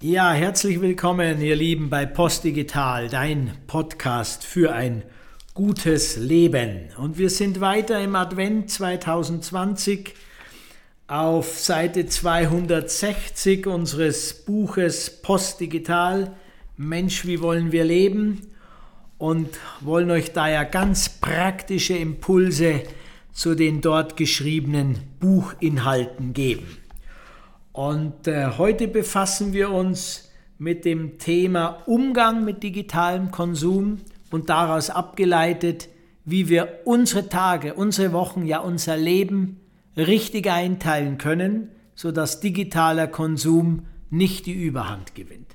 Ja, herzlich willkommen, ihr Lieben, bei Postdigital, dein Podcast für ein gutes Leben. Und wir sind weiter im Advent 2020 auf Seite 260 unseres Buches Postdigital, Mensch, wie wollen wir leben? Und wollen euch da ja ganz praktische Impulse zu den dort geschriebenen Buchinhalten geben. Und äh, heute befassen wir uns mit dem Thema Umgang mit digitalem Konsum und daraus abgeleitet, wie wir unsere Tage, unsere Wochen, ja unser Leben richtig einteilen können, sodass digitaler Konsum nicht die Überhand gewinnt.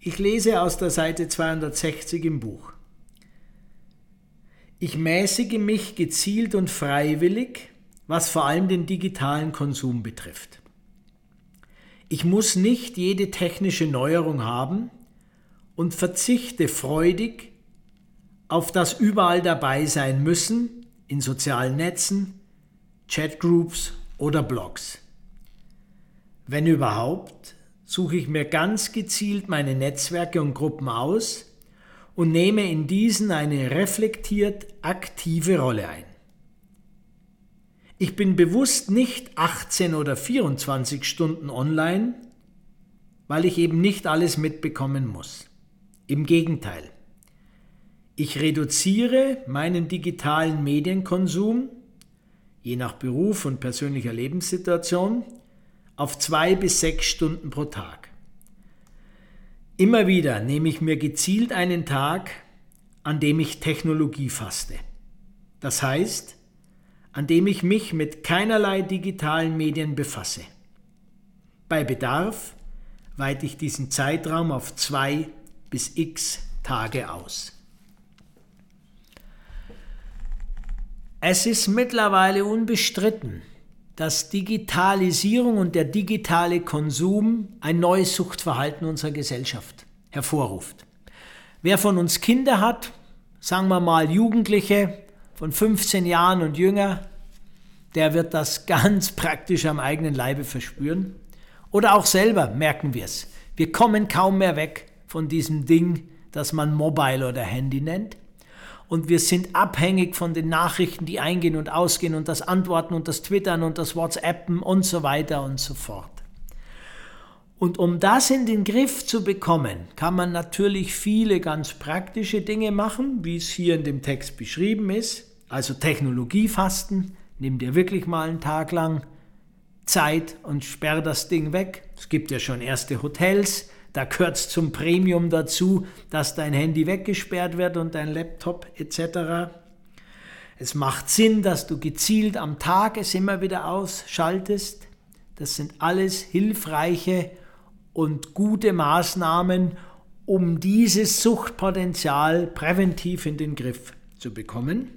Ich lese aus der Seite 260 im Buch. Ich mäßige mich gezielt und freiwillig, was vor allem den digitalen Konsum betrifft. Ich muss nicht jede technische Neuerung haben und verzichte freudig auf das überall dabei sein müssen in sozialen Netzen, Chatgroups oder Blogs. Wenn überhaupt, suche ich mir ganz gezielt meine Netzwerke und Gruppen aus und nehme in diesen eine reflektiert aktive Rolle ein. Ich bin bewusst nicht 18 oder 24 Stunden online, weil ich eben nicht alles mitbekommen muss. Im Gegenteil. Ich reduziere meinen digitalen Medienkonsum, je nach Beruf und persönlicher Lebenssituation, auf zwei bis sechs Stunden pro Tag. Immer wieder nehme ich mir gezielt einen Tag, an dem ich Technologie faste. Das heißt, an dem ich mich mit keinerlei digitalen Medien befasse. Bei Bedarf weite ich diesen Zeitraum auf zwei bis x Tage aus. Es ist mittlerweile unbestritten, dass Digitalisierung und der digitale Konsum ein neues Suchtverhalten unserer Gesellschaft hervorruft. Wer von uns Kinder hat, sagen wir mal Jugendliche, von 15 Jahren und jünger, der wird das ganz praktisch am eigenen Leibe verspüren. Oder auch selber merken wir es. Wir kommen kaum mehr weg von diesem Ding, das man Mobile oder Handy nennt. Und wir sind abhängig von den Nachrichten, die eingehen und ausgehen und das Antworten und das Twittern und das WhatsAppen und so weiter und so fort. Und um das in den Griff zu bekommen, kann man natürlich viele ganz praktische Dinge machen, wie es hier in dem Text beschrieben ist. Also Technologiefasten, nimm dir wirklich mal einen Tag lang Zeit und sperr das Ding weg. Es gibt ja schon erste Hotels, da gehört es zum Premium dazu, dass dein Handy weggesperrt wird und dein Laptop etc. Es macht Sinn, dass du gezielt am Tag es immer wieder ausschaltest. Das sind alles hilfreiche und gute Maßnahmen, um dieses Suchtpotenzial präventiv in den Griff zu bekommen.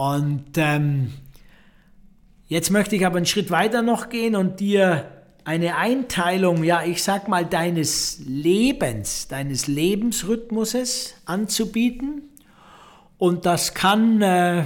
Und ähm, jetzt möchte ich aber einen Schritt weiter noch gehen und dir eine Einteilung, ja, ich sag mal, deines Lebens, deines Lebensrhythmuses anzubieten. Und das kann, äh,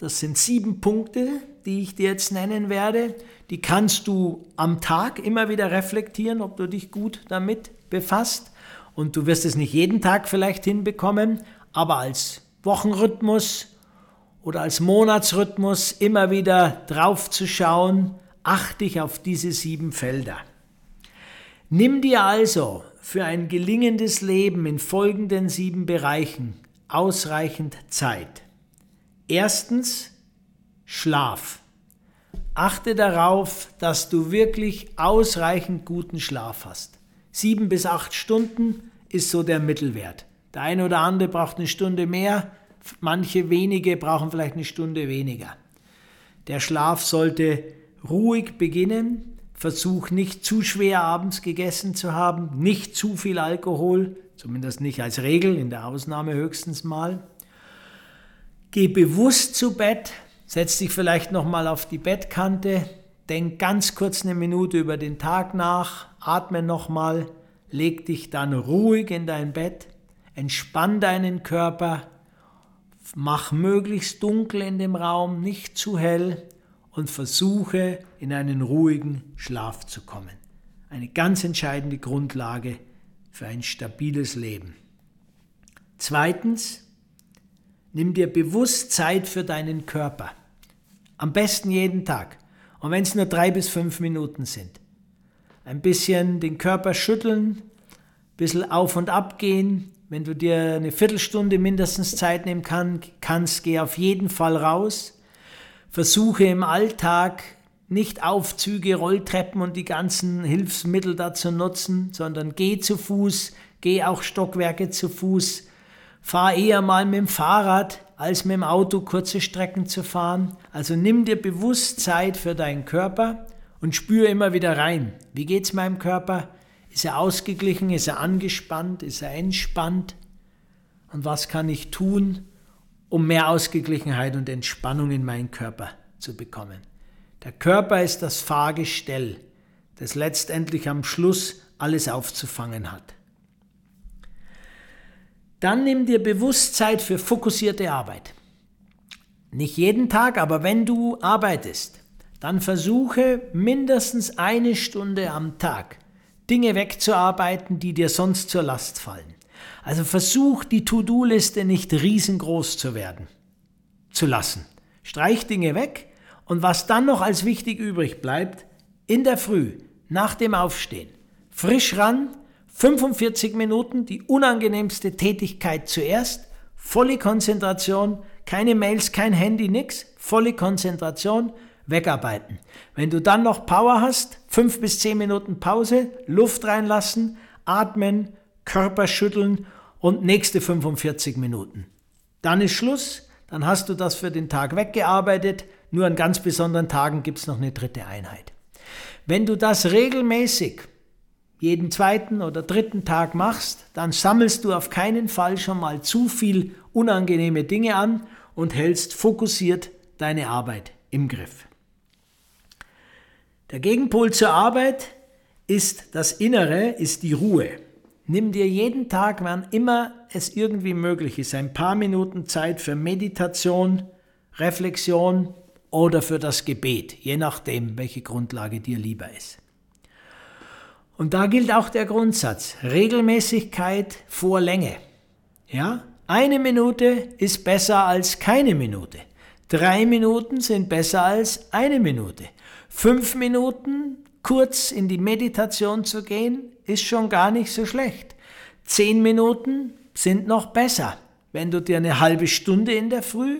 das sind sieben Punkte, die ich dir jetzt nennen werde. Die kannst du am Tag immer wieder reflektieren, ob du dich gut damit befasst. Und du wirst es nicht jeden Tag vielleicht hinbekommen, aber als Wochenrhythmus oder als Monatsrhythmus immer wieder drauf zu schauen, achte ich auf diese sieben Felder. Nimm dir also für ein gelingendes Leben in folgenden sieben Bereichen ausreichend Zeit. Erstens Schlaf. Achte darauf, dass du wirklich ausreichend guten Schlaf hast. Sieben bis acht Stunden ist so der Mittelwert. Der eine oder andere braucht eine Stunde mehr, manche wenige brauchen vielleicht eine Stunde weniger. Der Schlaf sollte ruhig beginnen, versuch nicht zu schwer abends gegessen zu haben, nicht zu viel Alkohol, zumindest nicht als Regel, in der Ausnahme höchstens mal. Geh bewusst zu Bett, setz dich vielleicht noch mal auf die Bettkante, denk ganz kurz eine Minute über den Tag nach, atme noch mal, leg dich dann ruhig in dein Bett, entspann deinen Körper, mach möglichst dunkel in dem Raum, nicht zu hell und versuche in einen ruhigen Schlaf zu kommen. eine ganz entscheidende Grundlage für ein stabiles Leben. Zweitens, nimm dir bewusst Zeit für deinen Körper. Am besten jeden Tag. Und wenn es nur drei bis fünf Minuten sind. Ein bisschen den Körper schütteln, ein bisschen auf und ab gehen. Wenn du dir eine Viertelstunde mindestens Zeit nehmen kann, kannst, geh auf jeden Fall raus. Versuche im Alltag nicht Aufzüge, Rolltreppen und die ganzen Hilfsmittel dazu nutzen, sondern geh zu Fuß, geh auch Stockwerke zu Fuß, fahr eher mal mit dem Fahrrad als mit dem Auto kurze Strecken zu fahren. Also nimm dir bewusst Zeit für deinen Körper und spür immer wieder rein. Wie geht's meinem Körper? Ist er ausgeglichen? Ist er angespannt? Ist er entspannt? Und was kann ich tun, um mehr Ausgeglichenheit und Entspannung in meinen Körper zu bekommen? Der Körper ist das Fahrgestell, das letztendlich am Schluss alles aufzufangen hat. Dann nimm dir Bewusstsein für fokussierte Arbeit. Nicht jeden Tag, aber wenn du arbeitest, dann versuche mindestens eine Stunde am Tag Dinge wegzuarbeiten, die dir sonst zur Last fallen. Also versuch die To-Do-Liste nicht riesengroß zu werden, zu lassen. Streich Dinge weg und was dann noch als wichtig übrig bleibt, in der Früh, nach dem Aufstehen, frisch ran, 45 Minuten, die unangenehmste Tätigkeit zuerst, volle Konzentration, keine Mails, kein Handy, nix, volle Konzentration, wegarbeiten. Wenn du dann noch Power hast, 5 bis 10 Minuten Pause, Luft reinlassen, atmen, Körper schütteln und nächste 45 Minuten. Dann ist Schluss, dann hast du das für den Tag weggearbeitet, nur an ganz besonderen Tagen gibt es noch eine dritte Einheit. Wenn du das regelmäßig jeden zweiten oder dritten Tag machst, dann sammelst du auf keinen Fall schon mal zu viel unangenehme Dinge an und hältst fokussiert deine Arbeit im Griff. Der Gegenpol zur Arbeit ist das Innere, ist die Ruhe. Nimm dir jeden Tag, wann immer es irgendwie möglich ist, ein paar Minuten Zeit für Meditation, Reflexion, oder für das Gebet, je nachdem, welche Grundlage dir lieber ist. Und da gilt auch der Grundsatz, Regelmäßigkeit vor Länge. Ja, eine Minute ist besser als keine Minute. Drei Minuten sind besser als eine Minute. Fünf Minuten kurz in die Meditation zu gehen, ist schon gar nicht so schlecht. Zehn Minuten sind noch besser. Wenn du dir eine halbe Stunde in der Früh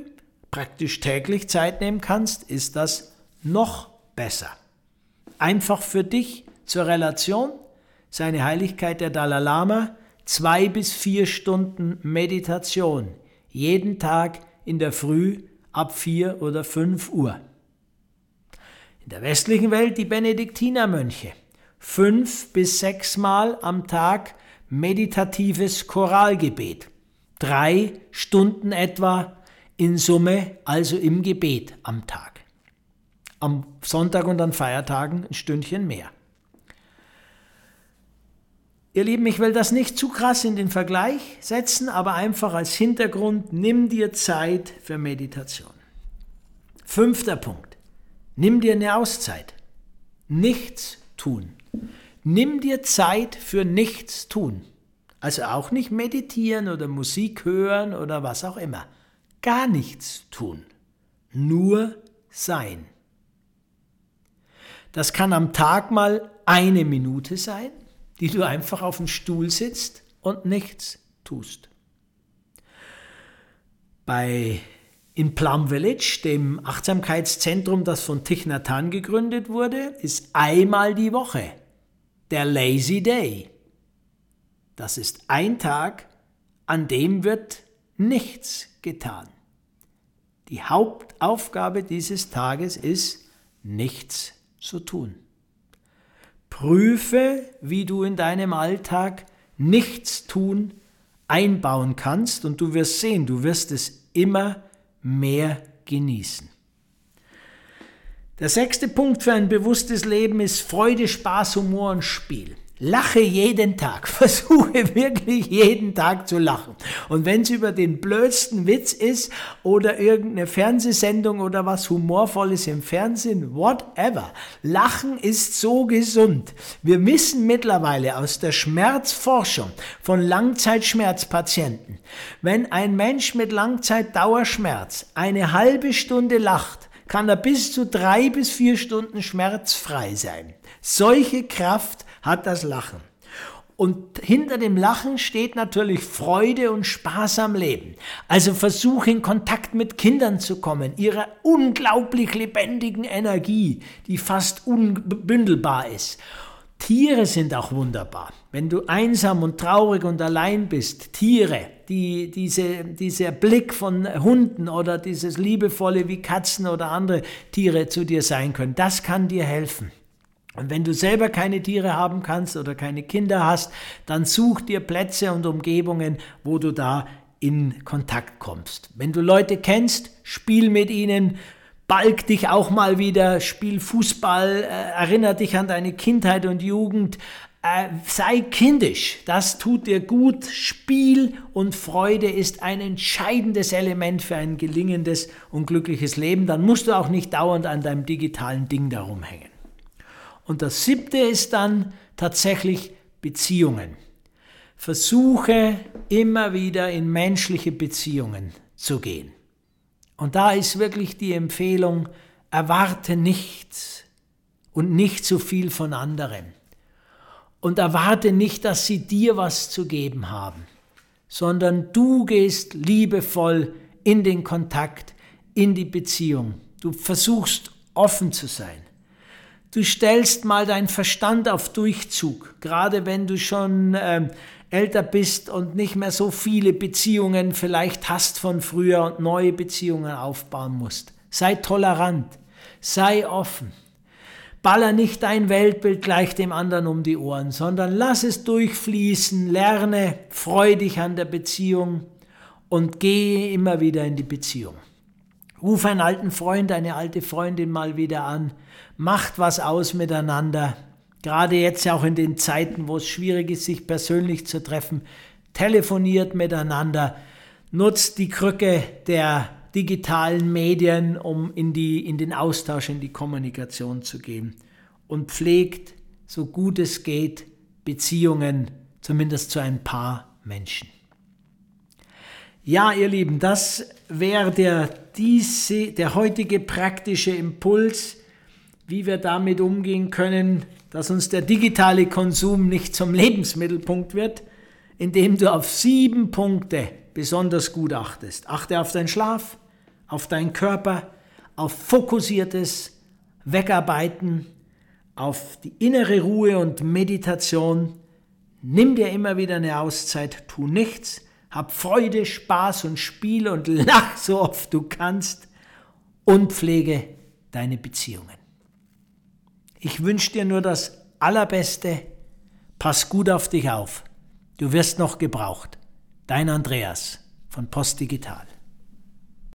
praktisch täglich Zeit nehmen kannst, ist das noch besser. Einfach für dich zur Relation, seine Heiligkeit der Dalai Lama, zwei bis vier Stunden Meditation, jeden Tag in der Früh ab vier oder fünf Uhr. In der westlichen Welt die Benediktinermönche, fünf bis sechs Mal am Tag meditatives Choralgebet, drei Stunden etwa in Summe also im Gebet am Tag. Am Sonntag und an Feiertagen ein Stündchen mehr. Ihr Lieben, ich will das nicht zu krass in den Vergleich setzen, aber einfach als Hintergrund, nimm dir Zeit für Meditation. Fünfter Punkt. Nimm dir eine Auszeit. Nichts tun. Nimm dir Zeit für nichts tun. Also auch nicht meditieren oder Musik hören oder was auch immer gar nichts tun, nur sein. Das kann am Tag mal eine Minute sein, die du einfach auf dem Stuhl sitzt und nichts tust. Bei in Plum Village, dem Achtsamkeitszentrum, das von Thich Nhat Hanh gegründet wurde, ist einmal die Woche der Lazy Day. Das ist ein Tag, an dem wird nichts getan. Die Hauptaufgabe dieses Tages ist, nichts zu tun. Prüfe, wie du in deinem Alltag nichts tun einbauen kannst und du wirst sehen, du wirst es immer mehr genießen. Der sechste Punkt für ein bewusstes Leben ist Freude, Spaß, Humor und Spiel. Lache jeden Tag. Versuche wirklich jeden Tag zu lachen. Und wenn es über den blödsten Witz ist oder irgendeine Fernsehsendung oder was Humorvolles im Fernsehen, whatever. Lachen ist so gesund. Wir wissen mittlerweile aus der Schmerzforschung von Langzeitschmerzpatienten, wenn ein Mensch mit Langzeitdauerschmerz eine halbe Stunde lacht, kann er bis zu drei bis vier Stunden schmerzfrei sein. Solche Kraft hat das Lachen. Und hinter dem Lachen steht natürlich Freude und Spaß am Leben. Also versuche in Kontakt mit Kindern zu kommen, ihrer unglaublich lebendigen Energie, die fast unbündelbar ist. Tiere sind auch wunderbar. Wenn du einsam und traurig und allein bist, Tiere, die, diese, dieser Blick von Hunden oder dieses liebevolle wie Katzen oder andere Tiere zu dir sein können, das kann dir helfen. Und wenn du selber keine Tiere haben kannst oder keine Kinder hast, dann such dir Plätze und Umgebungen, wo du da in Kontakt kommst. Wenn du Leute kennst, spiel mit ihnen, balg dich auch mal wieder, spiel Fußball, äh, erinnere dich an deine Kindheit und Jugend, äh, sei kindisch, das tut dir gut. Spiel und Freude ist ein entscheidendes Element für ein gelingendes und glückliches Leben. Dann musst du auch nicht dauernd an deinem digitalen Ding darum hängen. Und das siebte ist dann tatsächlich Beziehungen. Versuche immer wieder in menschliche Beziehungen zu gehen. Und da ist wirklich die Empfehlung, erwarte nichts und nicht zu viel von anderen. Und erwarte nicht, dass sie dir was zu geben haben, sondern du gehst liebevoll in den Kontakt, in die Beziehung. Du versuchst offen zu sein. Du stellst mal deinen Verstand auf Durchzug, gerade wenn du schon äh, älter bist und nicht mehr so viele Beziehungen vielleicht hast von früher und neue Beziehungen aufbauen musst. Sei tolerant, sei offen. Baller nicht dein Weltbild gleich dem anderen um die Ohren, sondern lass es durchfließen, lerne, freu dich an der Beziehung und gehe immer wieder in die Beziehung. Ruf einen alten Freund, eine alte Freundin mal wieder an. Macht was aus miteinander. Gerade jetzt auch in den Zeiten, wo es schwierig ist, sich persönlich zu treffen. Telefoniert miteinander. Nutzt die Krücke der digitalen Medien, um in, die, in den Austausch, in die Kommunikation zu gehen. Und pflegt, so gut es geht, Beziehungen, zumindest zu ein paar Menschen. Ja, ihr Lieben, das wäre der, der heutige praktische Impuls, wie wir damit umgehen können, dass uns der digitale Konsum nicht zum Lebensmittelpunkt wird, indem du auf sieben Punkte besonders gut achtest. Achte auf deinen Schlaf, auf deinen Körper, auf fokussiertes Wegarbeiten, auf die innere Ruhe und Meditation. Nimm dir immer wieder eine Auszeit, tu nichts, hab Freude, Spaß und Spiel und lach so oft du kannst und pflege deine Beziehungen. Ich wünsche dir nur das Allerbeste. Pass gut auf dich auf. Du wirst noch gebraucht. Dein Andreas von Post Digital.